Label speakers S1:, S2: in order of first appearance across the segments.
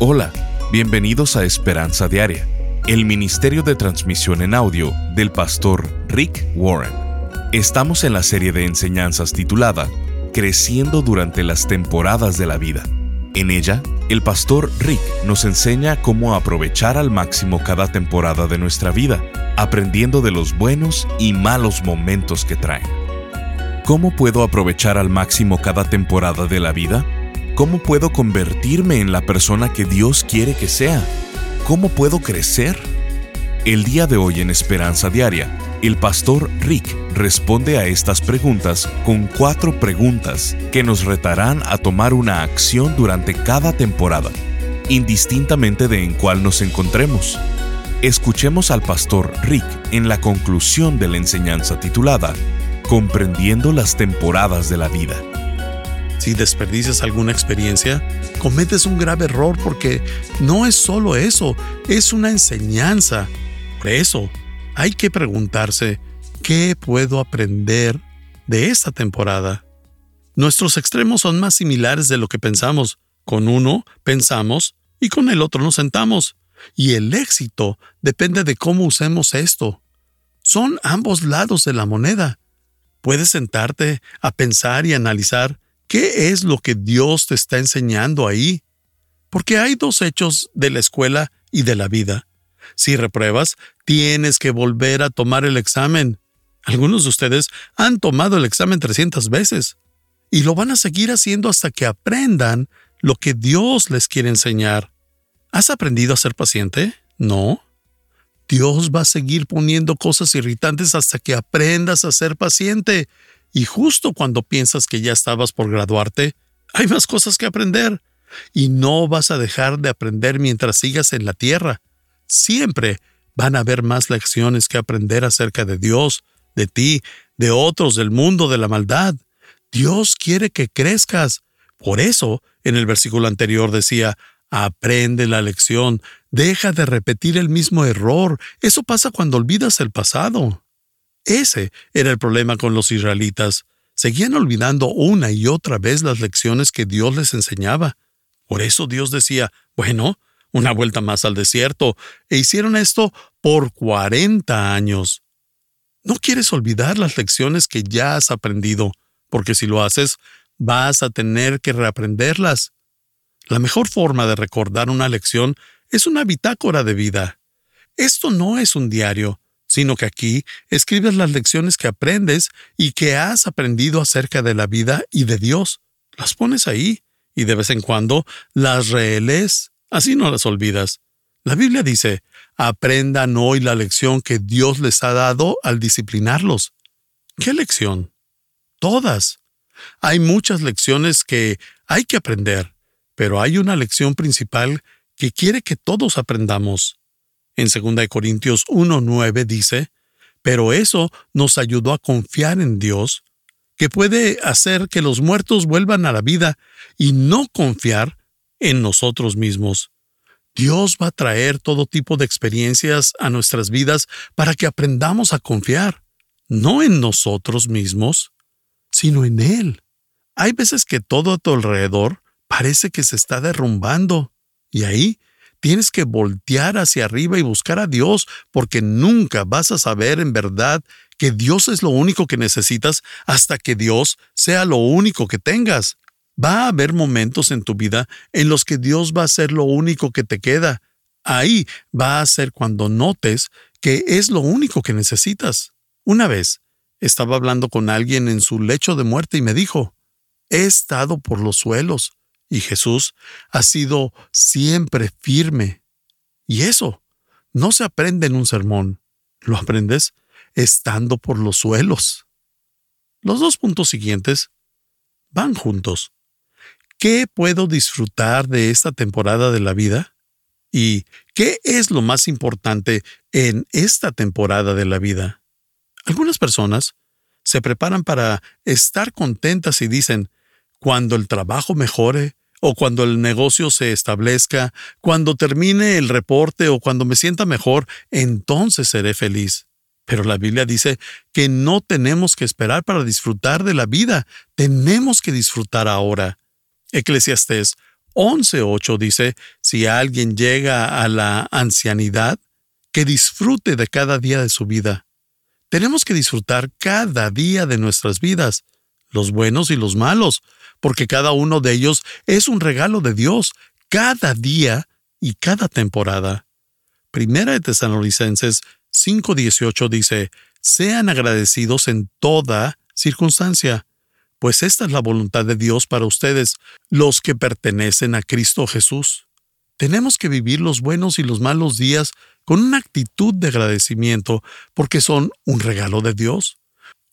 S1: Hola, bienvenidos a Esperanza Diaria, el Ministerio de Transmisión en Audio del pastor Rick Warren. Estamos en la serie de enseñanzas titulada Creciendo durante las temporadas de la vida. En ella, el pastor Rick nos enseña cómo aprovechar al máximo cada temporada de nuestra vida, aprendiendo de los buenos y malos momentos que traen. ¿Cómo puedo aprovechar al máximo cada temporada de la vida? ¿Cómo puedo convertirme en la persona que Dios quiere que sea? ¿Cómo puedo crecer? El día de hoy en Esperanza Diaria, el pastor Rick responde a estas preguntas con cuatro preguntas que nos retarán a tomar una acción durante cada temporada, indistintamente de en cuál nos encontremos. Escuchemos al pastor Rick en la conclusión de la enseñanza titulada Comprendiendo las temporadas de la vida.
S2: Si desperdicias alguna experiencia, cometes un grave error porque no es solo eso, es una enseñanza. Por eso, hay que preguntarse, ¿qué puedo aprender de esta temporada? Nuestros extremos son más similares de lo que pensamos. Con uno pensamos y con el otro nos sentamos. Y el éxito depende de cómo usemos esto. Son ambos lados de la moneda. Puedes sentarte a pensar y analizar ¿Qué es lo que Dios te está enseñando ahí? Porque hay dos hechos de la escuela y de la vida. Si repruebas, tienes que volver a tomar el examen. Algunos de ustedes han tomado el examen 300 veces y lo van a seguir haciendo hasta que aprendan lo que Dios les quiere enseñar. ¿Has aprendido a ser paciente? No. Dios va a seguir poniendo cosas irritantes hasta que aprendas a ser paciente. Y justo cuando piensas que ya estabas por graduarte, hay más cosas que aprender. Y no vas a dejar de aprender mientras sigas en la tierra. Siempre van a haber más lecciones que aprender acerca de Dios, de ti, de otros, del mundo, de la maldad. Dios quiere que crezcas. Por eso, en el versículo anterior decía, aprende la lección, deja de repetir el mismo error. Eso pasa cuando olvidas el pasado. Ese era el problema con los israelitas. Seguían olvidando una y otra vez las lecciones que Dios les enseñaba. Por eso Dios decía, bueno, una vuelta más al desierto, e hicieron esto por cuarenta años. No quieres olvidar las lecciones que ya has aprendido, porque si lo haces, vas a tener que reaprenderlas. La mejor forma de recordar una lección es una bitácora de vida. Esto no es un diario, sino que aquí escribes las lecciones que aprendes y que has aprendido acerca de la vida y de Dios. Las pones ahí y de vez en cuando las relees, así no las olvidas. La Biblia dice, aprendan hoy la lección que Dios les ha dado al disciplinarlos. ¿Qué lección? Todas. Hay muchas lecciones que hay que aprender, pero hay una lección principal que quiere que todos aprendamos. En 2 Corintios 1.9 dice, pero eso nos ayudó a confiar en Dios, que puede hacer que los muertos vuelvan a la vida y no confiar en nosotros mismos. Dios va a traer todo tipo de experiencias a nuestras vidas para que aprendamos a confiar, no en nosotros mismos, sino en Él. Hay veces que todo a tu alrededor parece que se está derrumbando, y ahí Tienes que voltear hacia arriba y buscar a Dios, porque nunca vas a saber en verdad que Dios es lo único que necesitas hasta que Dios sea lo único que tengas. Va a haber momentos en tu vida en los que Dios va a ser lo único que te queda. Ahí va a ser cuando notes que es lo único que necesitas. Una vez estaba hablando con alguien en su lecho de muerte y me dijo, he estado por los suelos, y Jesús ha sido siempre firme. Y eso no se aprende en un sermón, lo aprendes estando por los suelos. Los dos puntos siguientes van juntos. ¿Qué puedo disfrutar de esta temporada de la vida? ¿Y qué es lo más importante en esta temporada de la vida? Algunas personas se preparan para estar contentas y dicen, cuando el trabajo mejore, o cuando el negocio se establezca, cuando termine el reporte o cuando me sienta mejor, entonces seré feliz. Pero la Biblia dice que no tenemos que esperar para disfrutar de la vida, tenemos que disfrutar ahora. Eclesiastés 11.8 dice, si alguien llega a la ancianidad, que disfrute de cada día de su vida. Tenemos que disfrutar cada día de nuestras vidas, los buenos y los malos, porque cada uno de ellos es un regalo de Dios, cada día y cada temporada. Primera de Tesalonicenses 5:18 dice, sean agradecidos en toda circunstancia, pues esta es la voluntad de Dios para ustedes, los que pertenecen a Cristo Jesús. Tenemos que vivir los buenos y los malos días con una actitud de agradecimiento porque son un regalo de Dios.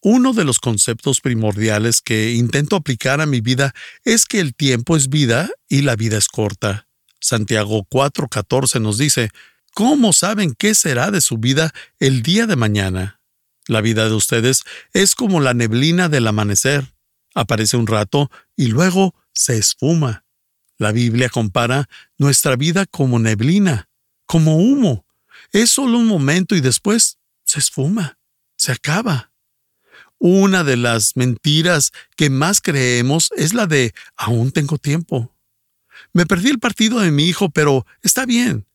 S2: Uno de los conceptos primordiales que intento aplicar a mi vida es que el tiempo es vida y la vida es corta. Santiago 4:14 nos dice, ¿Cómo saben qué será de su vida el día de mañana? La vida de ustedes es como la neblina del amanecer. Aparece un rato y luego se esfuma. La Biblia compara nuestra vida como neblina, como humo. Es solo un momento y después se esfuma, se acaba. Una de las mentiras que más creemos es la de aún tengo tiempo. Me perdí el partido de mi hijo, pero está bien.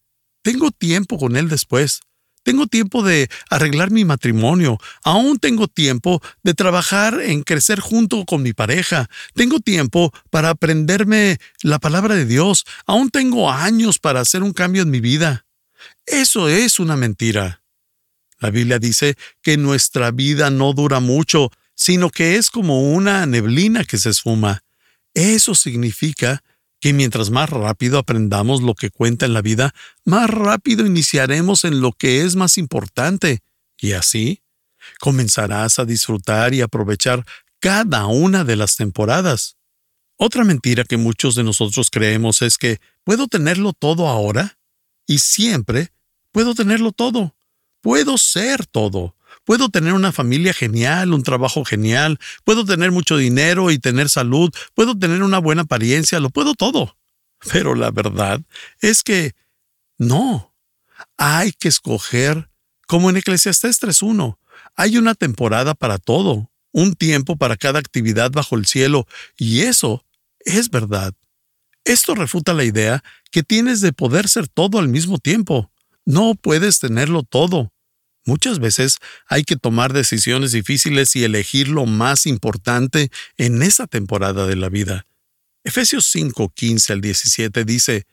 S2: Tengo tiempo con él después. Tengo tiempo de arreglar mi matrimonio. Aún tengo tiempo de trabajar en crecer junto con mi pareja. Tengo tiempo para aprenderme la palabra de Dios. Aún tengo años para hacer un cambio en mi vida. Eso es una mentira. La Biblia dice que nuestra vida no dura mucho, sino que es como una neblina que se esfuma. Eso significa que mientras más rápido aprendamos lo que cuenta en la vida, más rápido iniciaremos en lo que es más importante, y así comenzarás a disfrutar y aprovechar cada una de las temporadas. Otra mentira que muchos de nosotros creemos es que puedo tenerlo todo ahora y siempre puedo tenerlo todo. Puedo ser todo. Puedo tener una familia genial, un trabajo genial, puedo tener mucho dinero y tener salud, puedo tener una buena apariencia, lo puedo todo. Pero la verdad es que no. Hay que escoger, como en Eclesiastés 3.1, hay una temporada para todo, un tiempo para cada actividad bajo el cielo, y eso es verdad. Esto refuta la idea que tienes de poder ser todo al mismo tiempo. No puedes tenerlo todo. Muchas veces hay que tomar decisiones difíciles y elegir lo más importante en esa temporada de la vida. Efesios 5, 15 al 17 dice,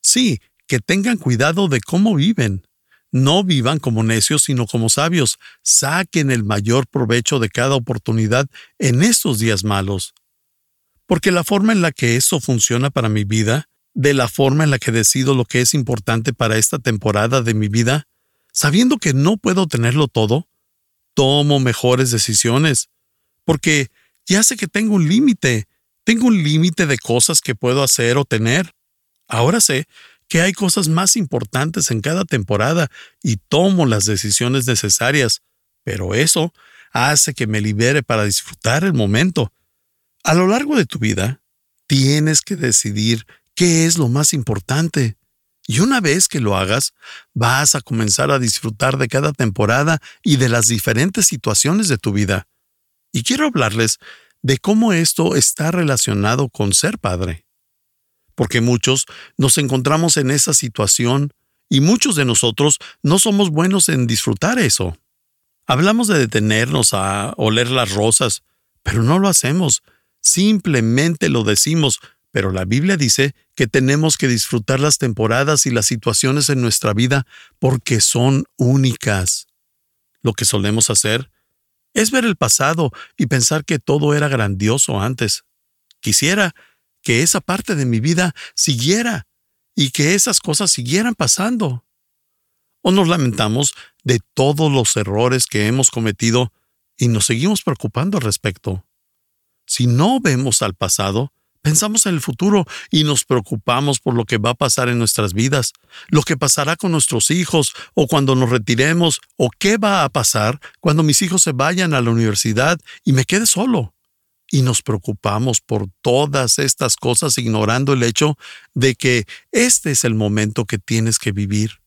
S2: Sí, que tengan cuidado de cómo viven. No vivan como necios, sino como sabios. Saquen el mayor provecho de cada oportunidad en estos días malos. Porque la forma en la que eso funciona para mi vida, de la forma en la que decido lo que es importante para esta temporada de mi vida, sabiendo que no puedo tenerlo todo, tomo mejores decisiones, porque ya sé que tengo un límite, tengo un límite de cosas que puedo hacer o tener. Ahora sé que hay cosas más importantes en cada temporada y tomo las decisiones necesarias, pero eso hace que me libere para disfrutar el momento. A lo largo de tu vida, tienes que decidir qué es lo más importante. Y una vez que lo hagas, vas a comenzar a disfrutar de cada temporada y de las diferentes situaciones de tu vida. Y quiero hablarles de cómo esto está relacionado con ser padre. Porque muchos nos encontramos en esa situación y muchos de nosotros no somos buenos en disfrutar eso. Hablamos de detenernos a oler las rosas, pero no lo hacemos. Simplemente lo decimos pero la Biblia dice que tenemos que disfrutar las temporadas y las situaciones en nuestra vida porque son únicas. Lo que solemos hacer es ver el pasado y pensar que todo era grandioso antes. Quisiera que esa parte de mi vida siguiera y que esas cosas siguieran pasando. O nos lamentamos de todos los errores que hemos cometido y nos seguimos preocupando al respecto. Si no vemos al pasado, Pensamos en el futuro y nos preocupamos por lo que va a pasar en nuestras vidas, lo que pasará con nuestros hijos o cuando nos retiremos o qué va a pasar cuando mis hijos se vayan a la universidad y me quede solo. Y nos preocupamos por todas estas cosas ignorando el hecho de que este es el momento que tienes que vivir.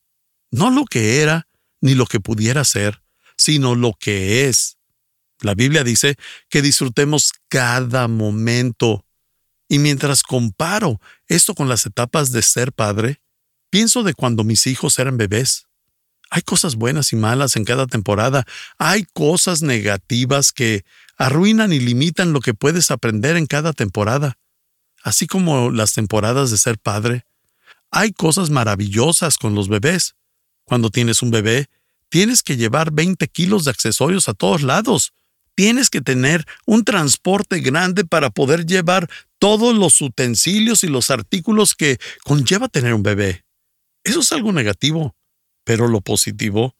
S2: No lo que era ni lo que pudiera ser, sino lo que es. La Biblia dice que disfrutemos cada momento Y mientras comparo esto con las etapas de ser padre, pienso de cuando mis hijos eran bebés. Hay cosas buenas y malas en cada temporada. Hay cosas negativas que arruinan y limitan lo que puedes aprender en cada temporada. Así como las temporadas de ser padre. Hay cosas maravillosas con los bebés. Cuando tienes un bebé, tienes que llevar 20 kilos de accesorios a todos lados. Tienes que tener un transporte grande para poder llevar todos los utensilios y los artículos que conlleva tener un bebé. Eso es algo negativo, pero lo positivo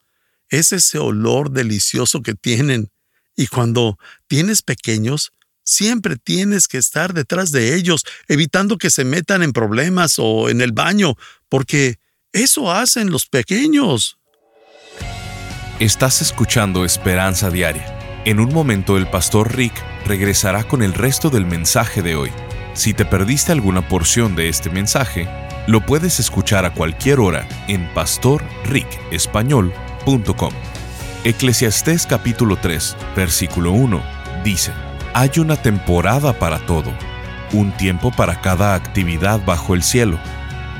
S2: es ese olor delicioso que tienen. Y cuando tienes pequeños, siempre tienes que estar detrás de ellos, evitando que se metan en problemas o en el baño, porque eso hacen los pequeños.
S1: Estás escuchando Esperanza Diaria. En un momento el pastor Rick regresará con el resto del mensaje de hoy. Si te perdiste alguna porción de este mensaje, lo puedes escuchar a cualquier hora en pastorricespañol.com. Eclesiastés capítulo 3, versículo 1 dice, Hay una temporada para todo, un tiempo para cada actividad bajo el cielo.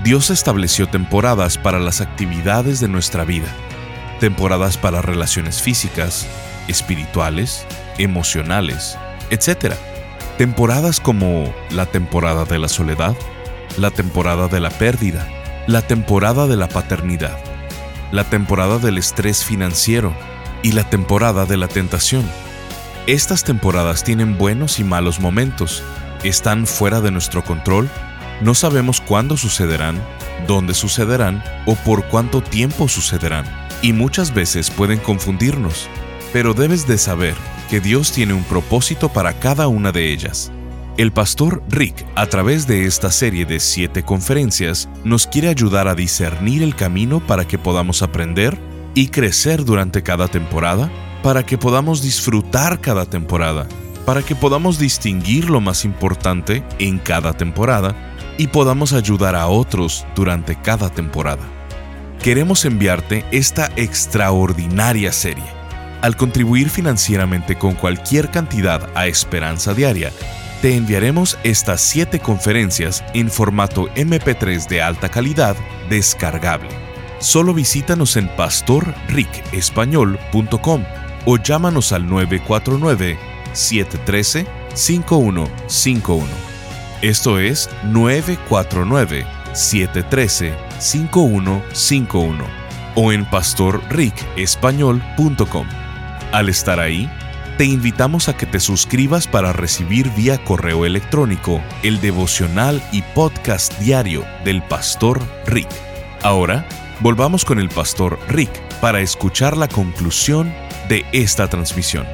S1: Dios estableció temporadas para las actividades de nuestra vida, temporadas para relaciones físicas, espirituales, emocionales, etc. Temporadas como la temporada de la soledad, la temporada de la pérdida, la temporada de la paternidad, la temporada del estrés financiero y la temporada de la tentación. Estas temporadas tienen buenos y malos momentos, están fuera de nuestro control, no sabemos cuándo sucederán, dónde sucederán o por cuánto tiempo sucederán, y muchas veces pueden confundirnos pero debes de saber que Dios tiene un propósito para cada una de ellas. El pastor Rick, a través de esta serie de siete conferencias, nos quiere ayudar a discernir el camino para que podamos aprender y crecer durante cada temporada, para que podamos disfrutar cada temporada, para que podamos distinguir lo más importante en cada temporada y podamos ayudar a otros durante cada temporada. Queremos enviarte esta extraordinaria serie al contribuir financieramente con cualquier cantidad a Esperanza Diaria, te enviaremos estas 7 conferencias en formato MP3 de alta calidad descargable. Solo visítanos en pastorricespañol.com o llámanos al 949-713-5151. Esto es 949-713-5151 o en pastorricespañol.com. Al estar ahí, te invitamos a que te suscribas para recibir vía correo electrónico el devocional y podcast diario del pastor Rick. Ahora, volvamos con el pastor Rick para escuchar la conclusión de esta transmisión.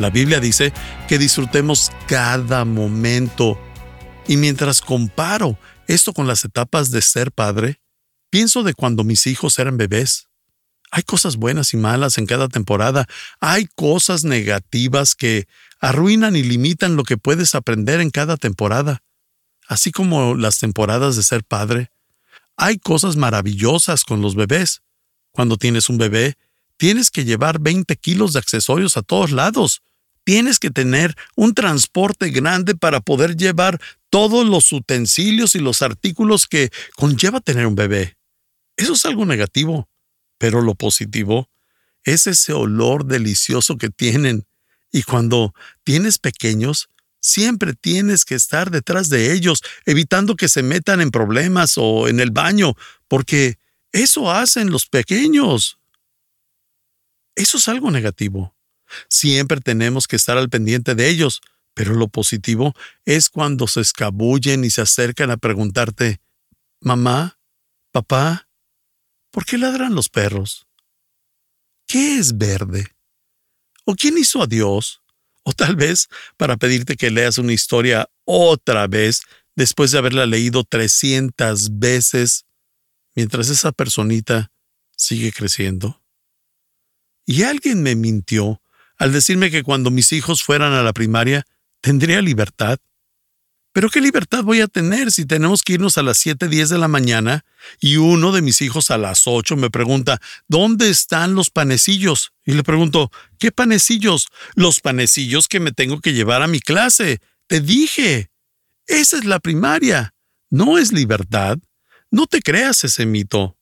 S2: La Biblia dice que disfrutemos cada momento. Y mientras comparo esto con las etapas de ser padre, pienso de cuando mis hijos eran bebés. Hay cosas buenas y malas en cada temporada. Hay cosas negativas que arruinan y limitan lo que puedes aprender en cada temporada. Así como las temporadas de ser padre. Hay cosas maravillosas con los bebés. Cuando tienes un bebé, tienes que llevar 20 kilos de accesorios a todos lados. Tienes que tener un transporte grande para poder llevar todos los utensilios y los artículos que conlleva tener un bebé. Eso es algo negativo. Pero lo positivo es ese olor delicioso que tienen. Y cuando tienes pequeños, siempre tienes que estar detrás de ellos, evitando que se metan en problemas o en el baño, porque eso hacen los pequeños. Eso es algo negativo. Siempre tenemos que estar al pendiente de ellos, pero lo positivo es cuando se escabullen y se acercan a preguntarte, Mamá, papá, ¿Por qué ladran los perros? ¿Qué es verde? ¿O quién hizo a Dios? O tal vez para pedirte que leas una historia otra vez después de haberla leído 300 veces mientras esa personita sigue creciendo. Y alguien me mintió al decirme que cuando mis hijos fueran a la primaria tendría libertad. Pero ¿qué libertad voy a tener si tenemos que irnos a las 7.10 de la mañana y uno de mis hijos a las 8 me pregunta, ¿dónde están los panecillos? Y le pregunto, ¿qué panecillos? Los panecillos que me tengo que llevar a mi clase. Te dije. Esa es la primaria. No es libertad. No te creas ese mito.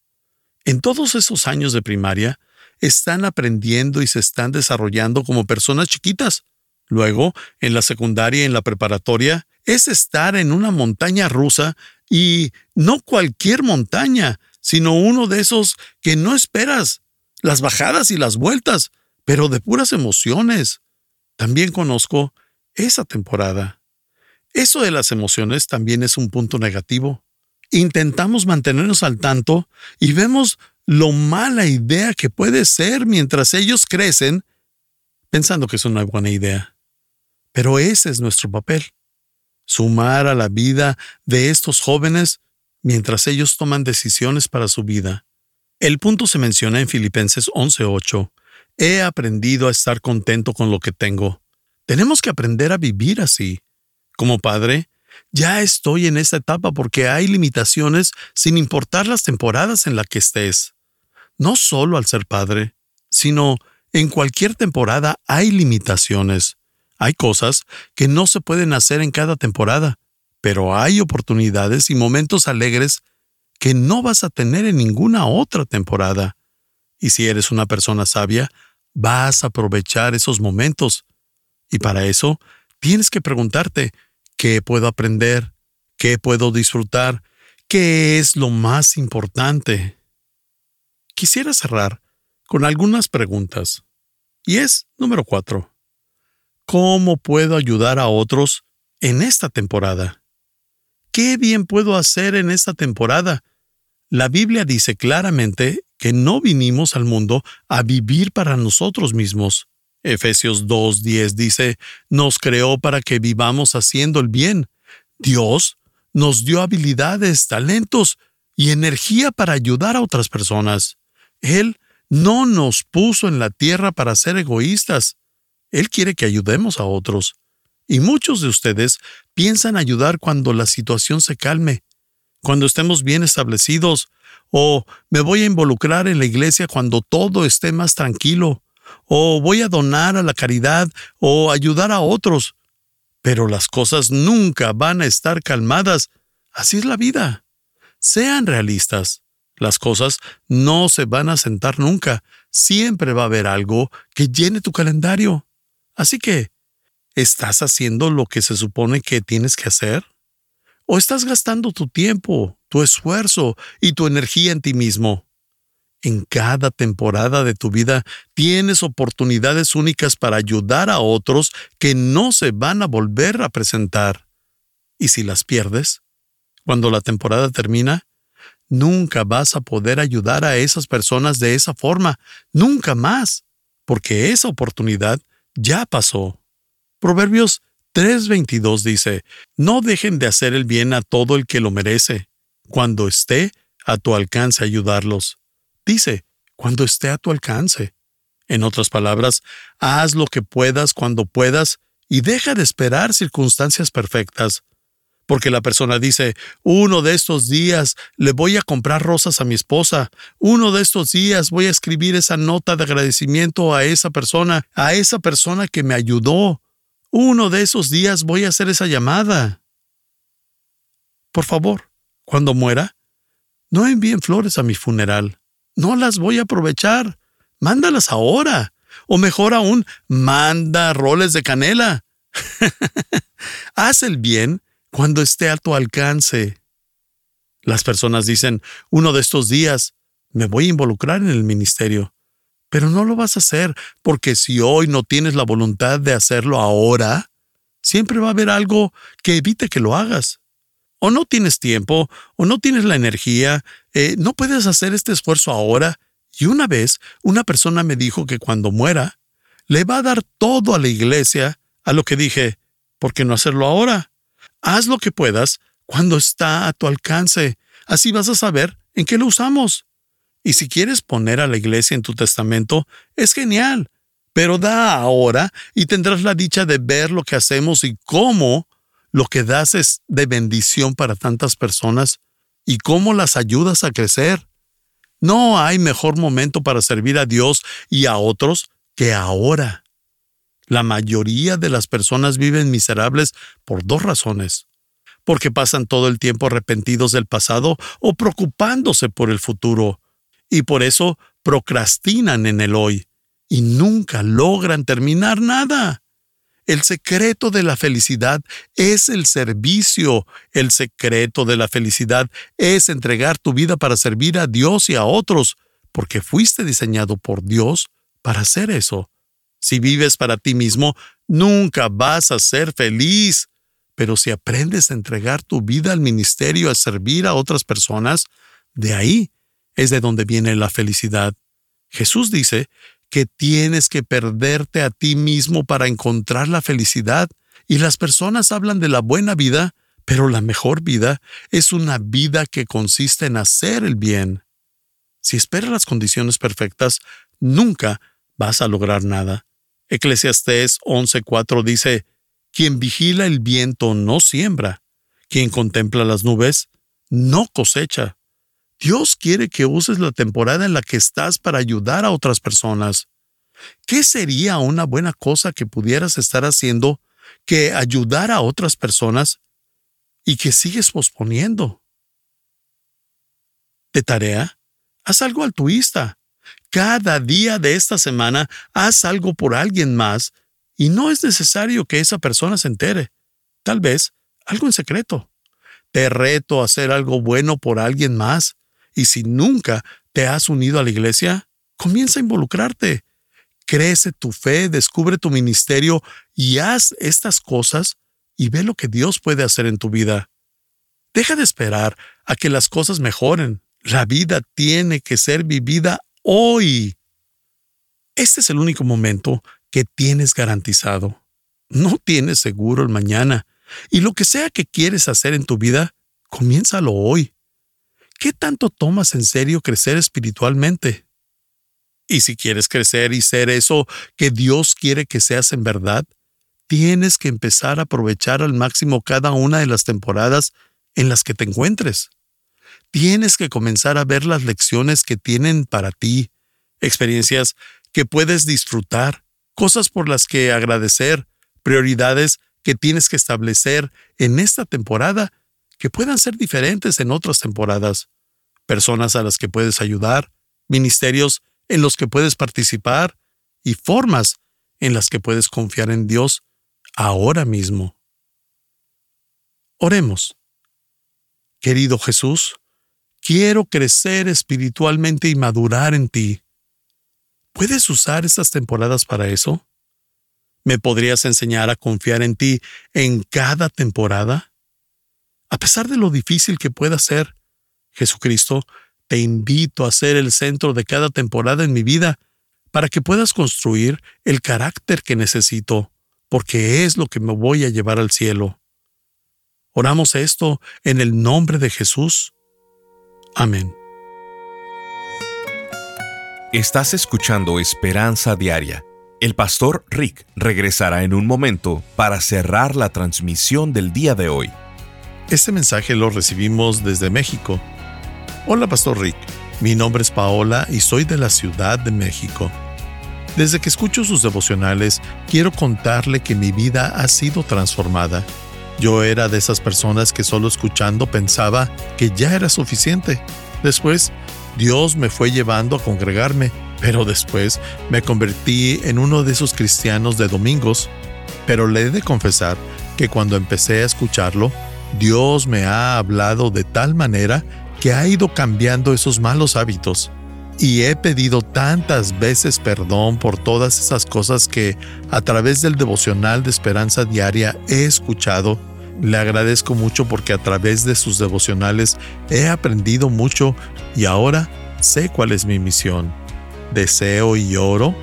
S2: En todos esos años de primaria, están aprendiendo y se están desarrollando como personas chiquitas. Luego, en la secundaria y en la preparatoria, es estar en una montaña rusa y no cualquier montaña, sino uno de esos que no esperas, las bajadas y las vueltas, pero de puras emociones. También conozco esa temporada. Eso de las emociones también es un punto negativo. Intentamos mantenernos al tanto y vemos lo mala idea que puede ser mientras ellos crecen, pensando que es una buena idea. Pero ese es nuestro papel, sumar a la vida de estos jóvenes mientras ellos toman decisiones para su vida. El punto se menciona en Filipenses 11:8. He aprendido a estar contento con lo que tengo. Tenemos que aprender a vivir así. Como padre, ya estoy en esta etapa porque hay limitaciones sin importar las temporadas en las que estés. No solo al ser padre, sino en cualquier temporada hay limitaciones. Hay cosas que no se pueden hacer en cada temporada, pero hay oportunidades y momentos alegres que no vas a tener en ninguna otra temporada. Y si eres una persona sabia, vas a aprovechar esos momentos. Y para eso, tienes que preguntarte, ¿qué puedo aprender? ¿Qué puedo disfrutar? ¿Qué es lo más importante? quisiera cerrar con algunas preguntas. Y es número cuatro. ¿Cómo puedo ayudar a otros en esta temporada? ¿Qué bien puedo hacer en esta temporada? La Biblia dice claramente que no vinimos al mundo a vivir para nosotros mismos. Efesios 2.10 dice, nos creó para que vivamos haciendo el bien. Dios nos dio habilidades, talentos y energía para ayudar a otras personas. Él no nos puso en la tierra para ser egoístas. Él quiere que ayudemos a otros. Y muchos de ustedes piensan ayudar cuando la situación se calme, cuando estemos bien establecidos, o me voy a involucrar en la iglesia cuando todo esté más tranquilo, o voy a donar a la caridad o ayudar a otros. Pero las cosas nunca van a estar calmadas. Así es la vida. Sean realistas. Las cosas no se van a sentar nunca. Siempre va a haber algo que llene tu calendario. Así que, ¿estás haciendo lo que se supone que tienes que hacer? ¿O estás gastando tu tiempo, tu esfuerzo y tu energía en ti mismo? En cada temporada de tu vida tienes oportunidades únicas para ayudar a otros que no se van a volver a presentar. Y si las pierdes, cuando la temporada termina, nunca vas a poder ayudar a esas personas de esa forma, nunca más, porque esa oportunidad ya pasó. Proverbios 3:22 dice, No dejen de hacer el bien a todo el que lo merece, cuando esté a tu alcance ayudarlos. Dice, cuando esté a tu alcance. En otras palabras, haz lo que puedas cuando puedas y deja de esperar circunstancias perfectas porque la persona dice, uno de estos días le voy a comprar rosas a mi esposa, uno de estos días voy a escribir esa nota de agradecimiento a esa persona, a esa persona que me ayudó, uno de esos días voy a hacer esa llamada. Por favor, cuando muera, no envíen flores a mi funeral, no las voy a aprovechar, mándalas ahora, o mejor aún, manda roles de canela. Haz el bien cuando esté a tu alcance. Las personas dicen, uno de estos días me voy a involucrar en el ministerio. Pero no lo vas a hacer, porque si hoy no tienes la voluntad de hacerlo ahora, siempre va a haber algo que evite que lo hagas. O no tienes tiempo, o no tienes la energía, eh, no puedes hacer este esfuerzo ahora. Y una vez una persona me dijo que cuando muera, le va a dar todo a la iglesia, a lo que dije, ¿por qué no hacerlo ahora? Haz lo que puedas cuando está a tu alcance. Así vas a saber en qué lo usamos. Y si quieres poner a la iglesia en tu testamento, es genial. Pero da ahora y tendrás la dicha de ver lo que hacemos y cómo lo que das es de bendición para tantas personas y cómo las ayudas a crecer. No hay mejor momento para servir a Dios y a otros que ahora. La mayoría de las personas viven miserables por dos razones. porque pasan todo el tiempo arrepentidos del pasado o preocupándose por el futuro, y por eso procrastinan en el hoy, y nunca logran terminar nada. El secreto de la felicidad es el servicio. El secreto de la felicidad es entregar tu vida para servir a Dios y a otros, porque fuiste diseñado por Dios para hacer eso. Si vives para ti mismo, nunca vas a ser feliz. Pero si aprendes a entregar tu vida al ministerio, a servir a otras personas, de ahí es de donde viene la felicidad. Jesús dice que tienes que perderte a ti mismo para encontrar la felicidad. Y las personas hablan de la buena vida, pero la mejor vida es una vida que consiste en hacer el bien. Si esperas las condiciones perfectas, nunca vas a lograr nada. Eclesiastés 11:4 dice, Quien vigila el viento no siembra, quien contempla las nubes no cosecha. Dios quiere que uses la temporada en la que estás para ayudar a otras personas. ¿Qué sería una buena cosa que pudieras estar haciendo que ayudar a otras personas y que sigues posponiendo? De tarea, haz algo altruista. Cada día de esta semana haz algo por alguien más y no es necesario que esa persona se entere. Tal vez algo en secreto. Te reto a hacer algo bueno por alguien más y si nunca te has unido a la iglesia, comienza a involucrarte. Crece tu fe, descubre tu ministerio y haz estas cosas y ve lo que Dios puede hacer en tu vida. Deja de esperar a que las cosas mejoren. La vida tiene que ser vivida hoy. Este es el único momento que tienes garantizado. No tienes seguro el mañana. Y lo que sea que quieres hacer en tu vida, comiénzalo hoy. ¿qué tanto tomas en serio crecer espiritualmente? Y si quieres crecer y ser eso que Dios quiere que seas en verdad, tienes que empezar a aprovechar al máximo cada una de las temporadas en las que te encuentres. Tienes que comenzar a ver las lecciones que tienen para ti, experiencias que puedes disfrutar, cosas por las que agradecer, prioridades que tienes que establecer en esta temporada que puedan ser diferentes en otras temporadas, personas a las que puedes ayudar, ministerios en los que puedes participar y formas en las que puedes confiar en Dios ahora mismo. Oremos. Querido Jesús, quiero crecer espiritualmente y madurar en ti. ¿Puedes usar estas temporadas para eso? ¿Me podrías enseñar a confiar en ti en cada temporada? A pesar de lo difícil que pueda ser, Jesucristo, te invito a ser el centro de cada temporada en mi vida para que puedas construir el carácter que necesito, porque es lo que me voy a llevar al cielo. Oramos esto en el nombre de Jesús. Amén.
S1: Estás escuchando Esperanza Diaria. El pastor Rick regresará en un momento para cerrar la transmisión del día de hoy.
S2: Este mensaje lo recibimos desde México. Hola, Pastor Rick. Mi nombre es Paola y soy de la Ciudad de México. Desde que escucho sus devocionales, quiero contarle que mi vida ha sido transformada. Yo era de esas personas que solo escuchando pensaba que ya era suficiente. Después, Dios me fue llevando a congregarme, pero después me convertí en uno de esos cristianos de domingos. Pero le he de confesar que cuando empecé a escucharlo, Dios me ha hablado de tal manera que ha ido cambiando esos malos hábitos. Y he pedido tantas veces perdón por todas esas cosas que a través del devocional de Esperanza Diaria he escuchado. Le agradezco mucho porque a través de sus devocionales he aprendido mucho y ahora sé cuál es mi misión. Deseo y oro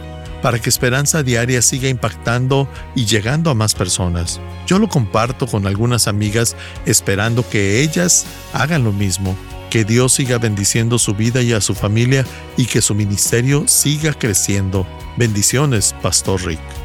S2: para que Esperanza Diaria siga impactando y llegando a más personas. Yo lo comparto con algunas amigas esperando que ellas hagan lo mismo. Que Dios siga bendiciendo su vida y a su familia y que su ministerio siga creciendo. Bendiciones, Pastor Rick.